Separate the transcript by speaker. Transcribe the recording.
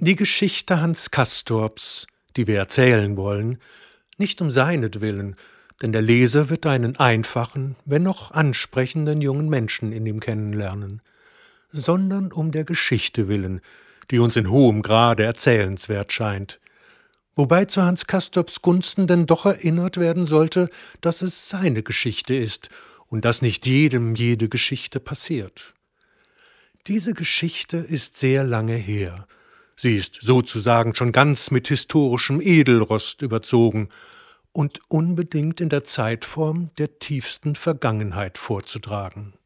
Speaker 1: Die Geschichte Hans Castorps, die wir erzählen wollen, nicht um seinetwillen, denn der Leser wird einen einfachen, wenn noch ansprechenden jungen Menschen in ihm kennenlernen, sondern um der Geschichte willen, die uns in hohem Grade erzählenswert scheint, wobei zu Hans Castorps Gunsten denn doch erinnert werden sollte, dass es seine Geschichte ist und dass nicht jedem jede Geschichte passiert. Diese Geschichte ist sehr lange her, Sie ist sozusagen schon ganz mit historischem Edelrost überzogen und unbedingt in der Zeitform der tiefsten Vergangenheit vorzutragen.